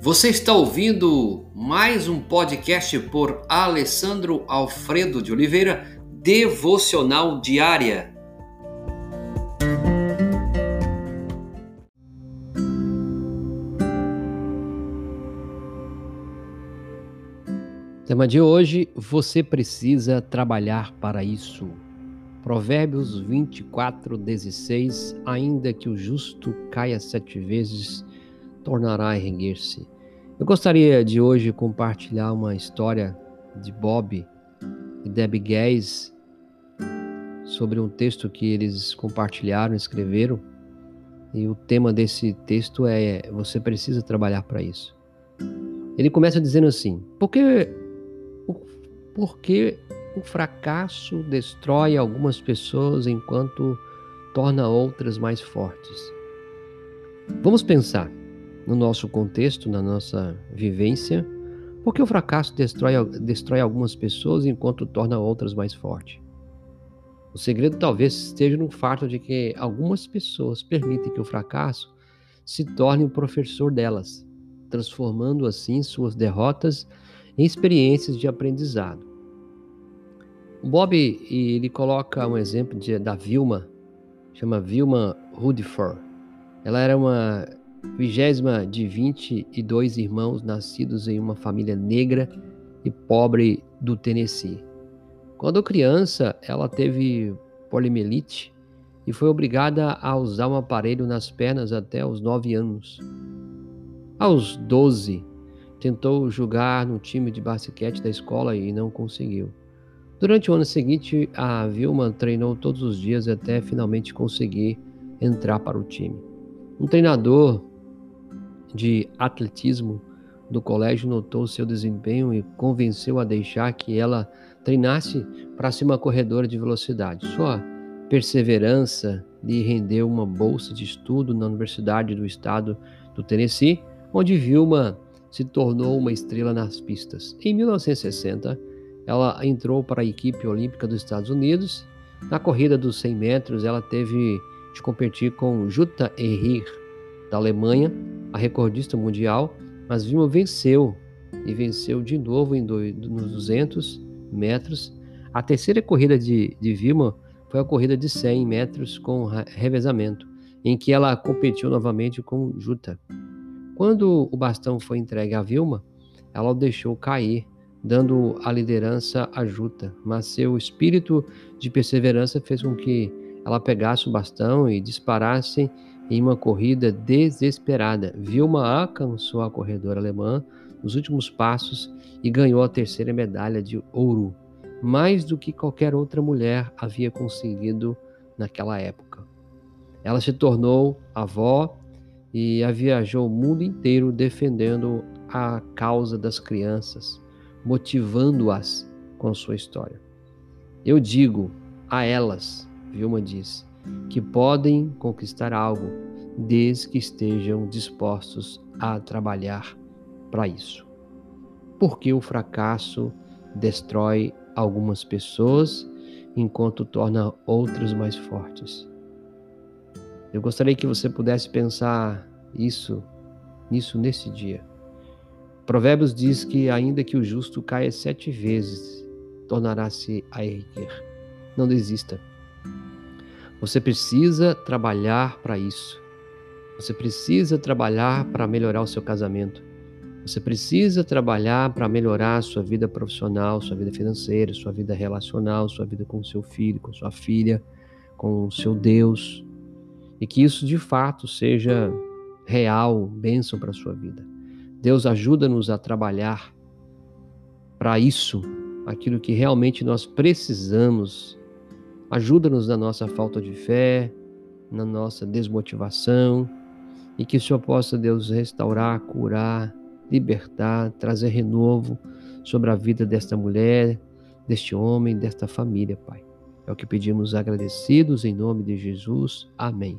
Você está ouvindo mais um podcast por Alessandro Alfredo de Oliveira, Devocional Diária. Tema de hoje: você precisa trabalhar para isso. Provérbios 24, 16: Ainda que o justo caia sete vezes, tornará a erguer-se. Eu gostaria de hoje compartilhar uma história de Bob e Debbie Gaze sobre um texto que eles compartilharam, escreveram. E o tema desse texto é: Você precisa trabalhar para isso. Ele começa dizendo assim: Por que, por que o fracasso destrói algumas pessoas enquanto torna outras mais fortes? Vamos pensar no nosso contexto, na nossa vivência, porque o fracasso destrói, destrói algumas pessoas enquanto torna outras mais fortes. O segredo talvez esteja no fato de que algumas pessoas permitem que o fracasso se torne o professor delas, transformando assim suas derrotas em experiências de aprendizado. O Bob ele coloca um exemplo de, da Vilma, chama Vilma Rutherford. Ela era uma vigésima de 22 irmãos nascidos em uma família negra e pobre do Tennessee. Quando criança, ela teve poliomielite e foi obrigada a usar um aparelho nas pernas até os 9 anos. Aos 12, tentou jogar no time de basquete da escola e não conseguiu. Durante o ano seguinte, a Vilma treinou todos os dias até finalmente conseguir entrar para o time. Um treinador de atletismo do colégio notou seu desempenho e convenceu a deixar que ela treinasse para ser uma corredora de velocidade. Sua perseverança lhe rendeu uma bolsa de estudo na Universidade do Estado do Tennessee, onde Vilma se tornou uma estrela nas pistas. Em 1960, ela entrou para a equipe olímpica dos Estados Unidos. Na corrida dos 100 metros, ela teve de competir com Jutta Ehir, da Alemanha, a recordista mundial, mas Vilma venceu e venceu de novo em do, nos 200 metros. A terceira corrida de, de Vilma foi a corrida de 100 metros com revezamento, em que ela competiu novamente com Jutta. Quando o bastão foi entregue a Vilma, ela o deixou cair dando a liderança a Juta, mas seu espírito de perseverança fez com que ela pegasse o bastão e disparasse em uma corrida desesperada. Vilma alcançou a corredora alemã nos últimos passos e ganhou a terceira medalha de ouro, mais do que qualquer outra mulher havia conseguido naquela época. Ela se tornou avó e a viajou o mundo inteiro defendendo a causa das crianças motivando-as com sua história. Eu digo a elas, Vilma diz, que podem conquistar algo desde que estejam dispostos a trabalhar para isso. Porque o fracasso destrói algumas pessoas enquanto torna outras mais fortes. Eu gostaria que você pudesse pensar isso nisso nesse dia. Provérbios diz que, ainda que o justo caia sete vezes, tornará-se a erguer. Não desista. Você precisa trabalhar para isso. Você precisa trabalhar para melhorar o seu casamento. Você precisa trabalhar para melhorar a sua vida profissional, sua vida financeira, sua vida relacional, sua vida com seu filho, com sua filha, com o seu Deus. E que isso de fato seja real, bênção para a sua vida. Deus ajuda-nos a trabalhar para isso, aquilo que realmente nós precisamos. Ajuda-nos na nossa falta de fé, na nossa desmotivação, e que o Senhor possa, Deus, restaurar, curar, libertar, trazer renovo sobre a vida desta mulher, deste homem, desta família, Pai. É o que pedimos agradecidos em nome de Jesus. Amém.